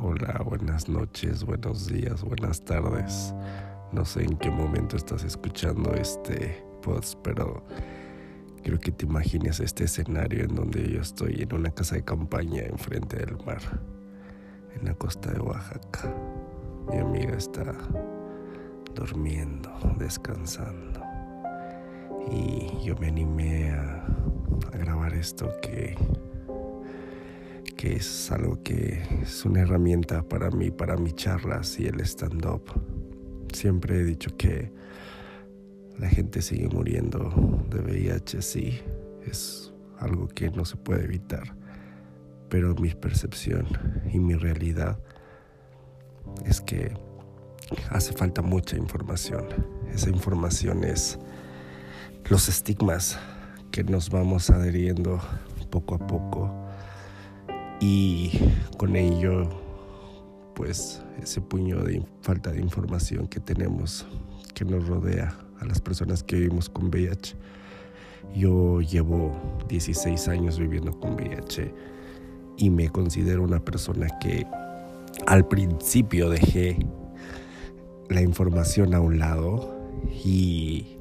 Hola, buenas noches, buenos días, buenas tardes. No sé en qué momento estás escuchando este post, pero quiero que te imagines este escenario en donde yo estoy en una casa de campaña enfrente del mar, en la costa de Oaxaca. Mi amiga está durmiendo, descansando. Y yo me animé a, grabar esto que, que es algo que es una herramienta para mí, para mis charlas y el stand-up. Siempre he dicho que la gente sigue muriendo de VIH, sí, es algo que no se puede evitar, pero mi percepción y mi realidad es que hace falta mucha información. Esa información es los estigmas que nos vamos adheriendo poco a poco y con ello pues ese puño de falta de información que tenemos que nos rodea a las personas que vivimos con VIH. Yo llevo 16 años viviendo con VIH y me considero una persona que al principio dejé la información a un lado y,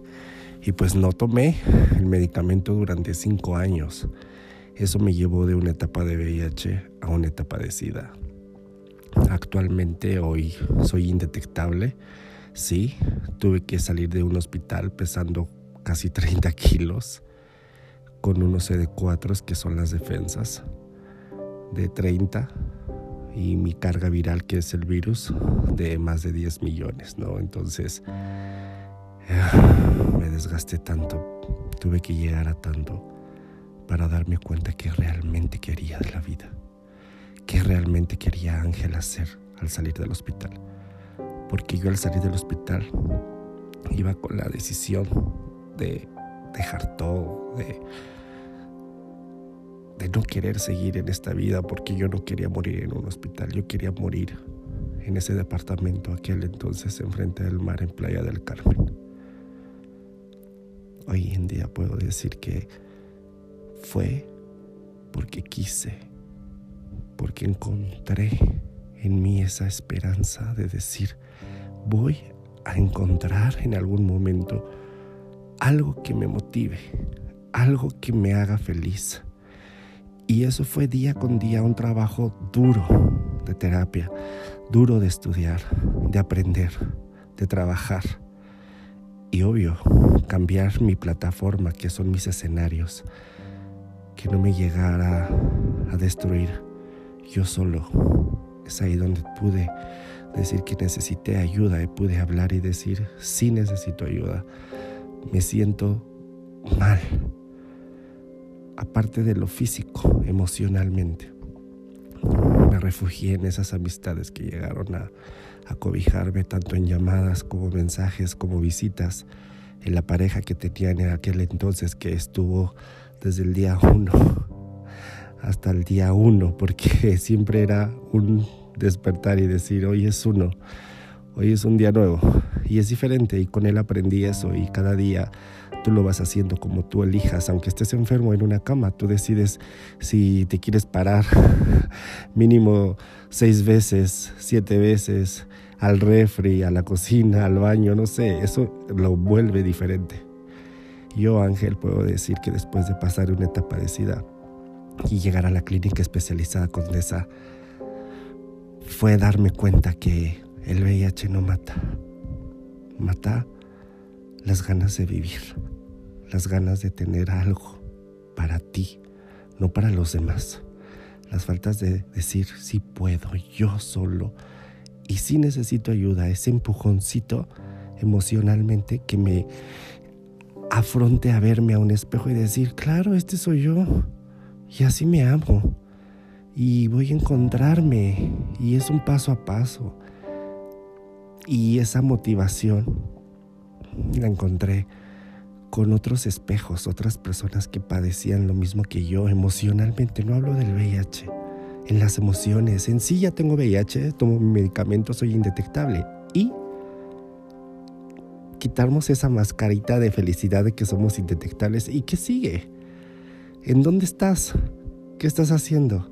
y pues no tomé el medicamento durante cinco años. Eso me llevó de una etapa de VIH a una etapa de SIDA. Actualmente hoy soy indetectable. Sí, tuve que salir de un hospital pesando casi 30 kilos con unos CD4 que son las defensas de 30 y mi carga viral, que es el virus, de más de 10 millones, ¿no? Entonces, me desgasté tanto, tuve que llegar a tanto para darme cuenta que realmente quería de la vida, que realmente quería Ángel hacer al salir del hospital. Porque yo al salir del hospital iba con la decisión de dejar todo, de de no querer seguir en esta vida porque yo no quería morir en un hospital, yo quería morir en ese departamento aquel entonces enfrente del mar en Playa del Carmen. Hoy en día puedo decir que fue porque quise, porque encontré en mí esa esperanza de decir, voy a encontrar en algún momento algo que me motive, algo que me haga feliz y eso fue día con día un trabajo duro de terapia, duro de estudiar, de aprender, de trabajar. Y obvio, cambiar mi plataforma, que son mis escenarios, que no me llegara a destruir yo solo. Es ahí donde pude decir que necesité ayuda y pude hablar y decir, sí necesito ayuda. Me siento mal aparte de lo físico, emocionalmente. Me refugié en esas amistades que llegaron a, cobijarme tanto en llamadas como mensajes como visitas, en la pareja que tenía en aquel entonces que estuvo desde el día uno hasta el día uno, porque siempre era un despertar y decir, hoy es uno, hoy es un día nuevo y es diferente y con él aprendí eso y cada día tú lo vas haciendo como tú elijas, aunque estés enfermo en una cama, tú decides si te quieres parar mínimo seis veces, siete veces al refri, a la cocina, al baño, no sé, eso lo vuelve diferente. Yo, Ángel, puedo decir que después de pasar una etapa de SIDA y llegar a la clínica especializada con esa, fue darme cuenta que el VIH no mata, mata las ganas de vivir las ganas de tener algo para ti, no para los demás. Las faltas de decir sí puedo, yo solo, y si necesito ayuda, ese empujoncito emocionalmente que me afronte a verme a un espejo y decir, claro, este soy yo, y así me amo, y voy a encontrarme, y es un paso a paso. Y esa motivación la encontré con otros espejos, otras personas que padecían lo mismo que yo emocionalmente. No hablo del VIH, en las emociones. En sí ya tengo VIH, tomo mi medicamento, soy indetectable. Y quitarnos esa mascarita de felicidad de que somos indetectables. ¿Y qué sigue? ¿En dónde estás? ¿Qué estás haciendo?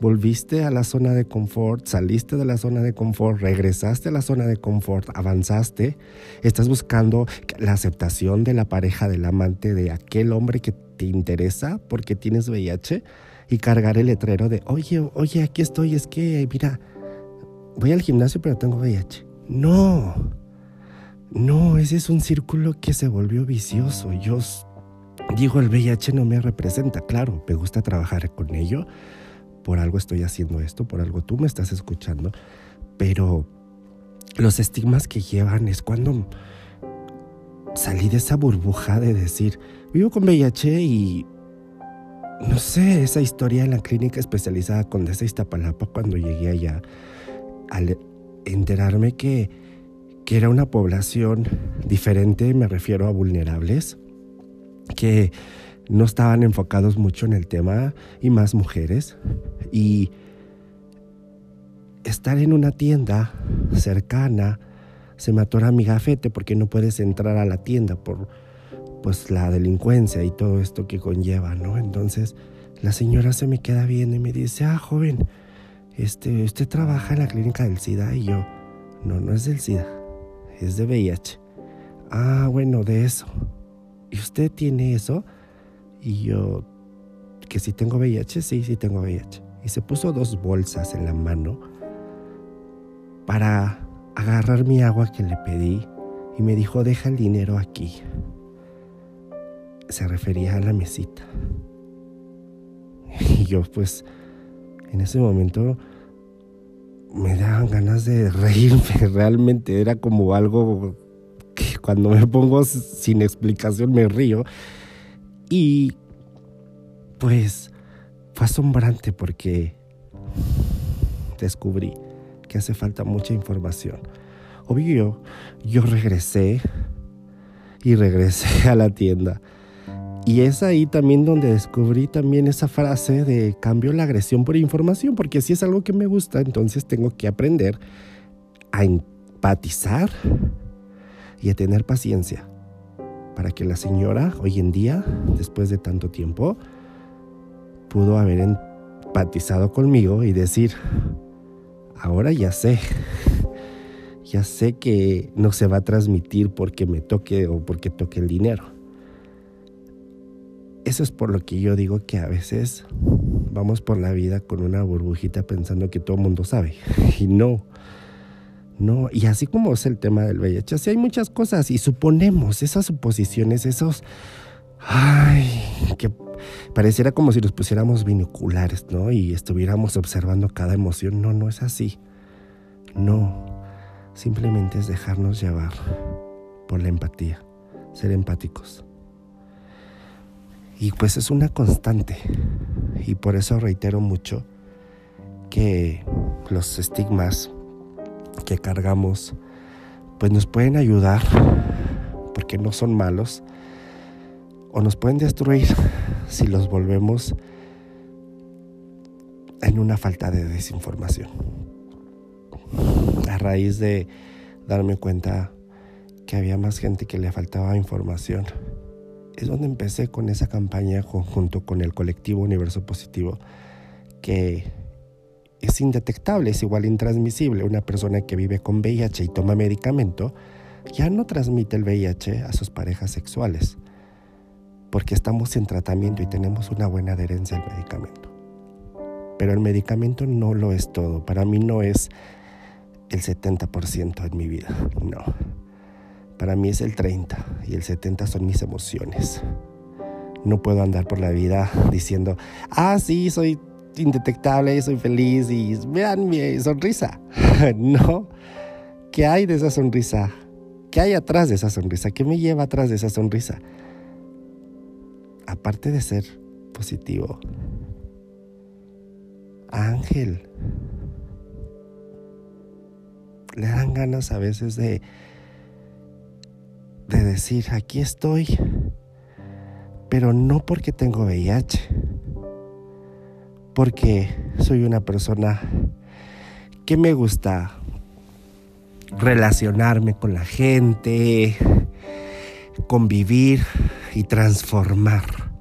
Volviste a la zona de confort, saliste de la zona de confort, regresaste a la zona de confort, avanzaste, estás buscando la aceptación de la pareja, del amante, de aquel hombre que te interesa porque tienes VIH y cargar el letrero de, oye, oye, aquí estoy, es que, mira, voy al gimnasio pero tengo VIH. No, no, ese es un círculo que se volvió vicioso. Yo digo, el VIH no me representa, claro, me gusta trabajar con ello por algo estoy haciendo esto, por algo tú me estás escuchando, pero los estigmas que llevan es cuando salí de esa burbuja de decir, vivo con VIH y no sé, esa historia en la clínica especializada Condesa Iztapalapa cuando llegué allá, al enterarme que, que era una población diferente, me refiero a vulnerables, que no estaban enfocados mucho en el tema y más mujeres. Y estar en una tienda cercana se me atora mi gafete porque no puedes entrar a la tienda por pues la delincuencia y todo esto que conlleva, ¿no? Entonces la señora se me queda viendo y me dice, ah, joven, este, usted trabaja en la clínica del SIDA y yo, no, no es del SIDA, es de VIH. Ah, bueno, de eso. ¿Y usted tiene eso? Y yo, que si tengo VIH, sí, sí tengo VIH. Y se puso dos bolsas en la mano para agarrar mi agua que le pedí y me dijo, deja el dinero aquí. Se refería a la mesita. Y yo pues en ese momento me daban ganas de reírme, realmente era como algo que cuando me pongo sin explicación me río y pues fue asombrante porque descubrí que hace falta mucha información. Obvio, yo regresé y regresé a la tienda. Y es ahí también donde descubrí también esa frase de cambio la agresión por información, porque si es algo que me gusta, entonces tengo que aprender a empatizar y a tener paciencia para que la señora hoy en día, después de tanto tiempo, pudo haber empatizado conmigo y decir, ahora ya sé, ya sé que no se va a transmitir porque me toque o porque toque el dinero. Eso es por lo que yo digo que a veces vamos por la vida con una burbujita pensando que todo el mundo sabe. Y no, no, y así como es el tema del VIH, así hay muchas cosas y suponemos esas suposiciones, esos... Ay, que pareciera como si nos pusiéramos binoculares, ¿no? Y estuviéramos observando cada emoción. No, no es así. No, simplemente es dejarnos llevar por la empatía, ser empáticos. Y pues es una constante. Y por eso reitero mucho que los estigmas que cargamos, pues nos pueden ayudar, porque no son malos, o nos pueden destruir si los volvemos en una falta de desinformación. A raíz de darme cuenta que había más gente que le faltaba información, es donde empecé con esa campaña junto con el colectivo Universo Positivo que es indetectable, es igual intransmisible. Una persona que vive con VIH y toma medicamento ya no transmite el VIH a sus parejas sexuales, porque estamos en tratamiento y tenemos una buena adherencia al medicamento. Pero el medicamento no lo es todo, para mí no es el 70% en mi vida, no. Para mí es el 30 y el 70 son mis emociones. No puedo andar por la vida diciendo, ah, sí, soy indetectable, soy feliz y vean mi sonrisa. no. ¿Qué hay de esa sonrisa? ¿Qué hay atrás de esa sonrisa? ¿Qué me lleva atrás de esa sonrisa? Aparte de ser positivo. Ángel. Le dan ganas a veces de de decir, aquí estoy, pero no porque tengo VIH porque soy una persona que me gusta relacionarme con la gente, convivir y transformar.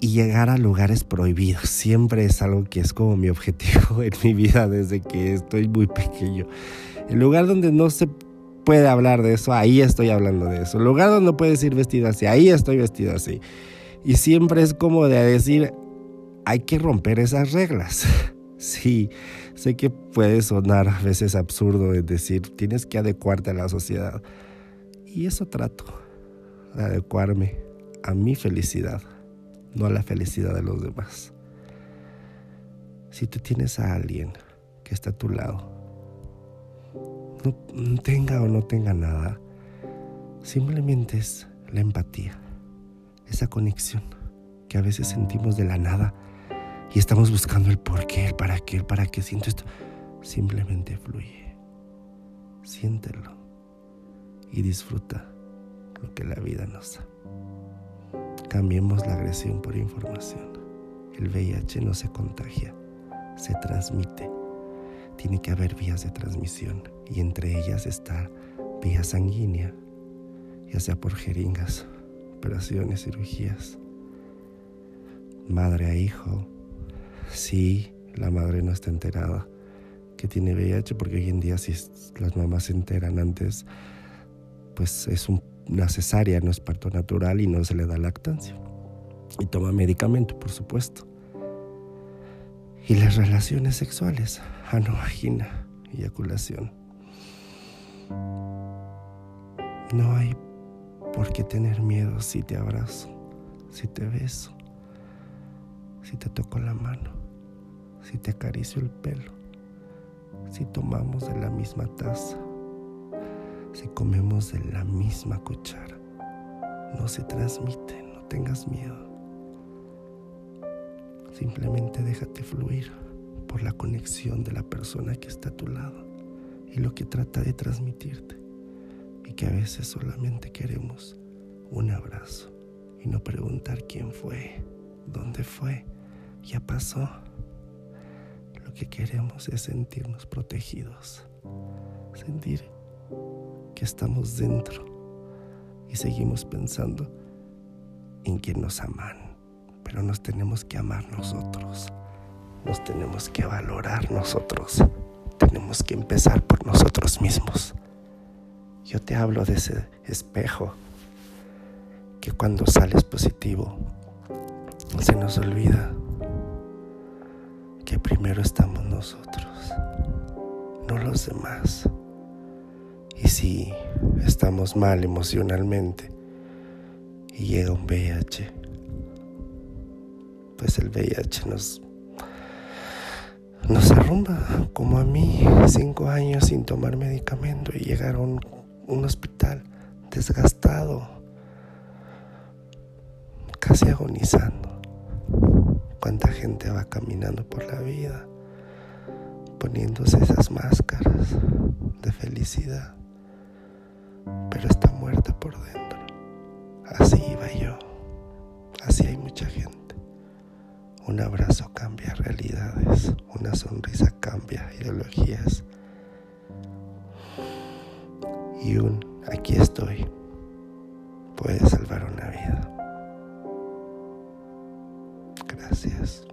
y llegar a lugares prohibidos. Siempre es algo que es como mi objetivo en mi vida desde que estoy muy pequeño. El lugar donde no se puede hablar de eso, ahí estoy hablando de eso. El lugar donde no puedes ir vestido así, ahí estoy vestido así. Y siempre es como de decir, hay que romper esas reglas. Sí, sé que puede sonar a veces absurdo es decir, tienes que adecuarte a la sociedad. Y eso trato, de adecuarme a mi felicidad no a la felicidad de los demás. Si tú tienes a alguien que está a tu lado, no tenga o no tenga nada, simplemente es la empatía, esa conexión que a veces sentimos de la nada y estamos buscando el por qué, el para qué, el para qué siento esto. Simplemente fluye, siéntelo y disfruta lo que la vida nos da. Cambiemos la agresión por información. El VIH no se contagia, se transmite. Tiene que haber vías de transmisión y entre ellas está vía sanguínea, ya sea por jeringas, operaciones, cirugías. Madre a hijo, sí, la madre no está enterada que tiene VIH porque hoy en día si las mamás se enteran antes, pues es un una cesárea, no es parto natural y no se le da lactancia. Y toma medicamento, por supuesto. Y las relaciones sexuales, ano, vagina, eyaculación. No hay por qué tener miedo si te abrazo, si te beso, si te toco la mano, si te acaricio el pelo, si tomamos de la misma taza si comemos de la misma cuchara. No se transmite, no tengas miedo. Simplemente déjate fluir por la conexión de la persona que está a tu lado y lo que trata de transmitirte. Y que a veces solamente queremos un abrazo y no preguntar quién fue, dónde fue, ya pasó. Lo que queremos es sentirnos protegidos, sentir que estamos dentro y seguimos pensando en que nos aman, pero nos tenemos que amar nosotros, nos tenemos que valorar nosotros, tenemos que empezar por nosotros mismos. Yo te hablo de ese espejo que cuando sales positivo se nos olvida que primero estamos nosotros, no los demás. Y si estamos mal emocionalmente. Y llega un VIH, pues el VIH nos, nos arrumba, como a mí, cinco años sin tomar medicamento y llegar a un, un hospital desgastado, casi agonizando. Cuánta gente va caminando por la vida poniéndose esas máscaras de felicidad pero está muerta por dentro. Así iba yo. Así hay mucha gente. Un abrazo cambia realidades, una sonrisa cambia ideologías. Y un aquí estoy puede salvar una vida. Gracias.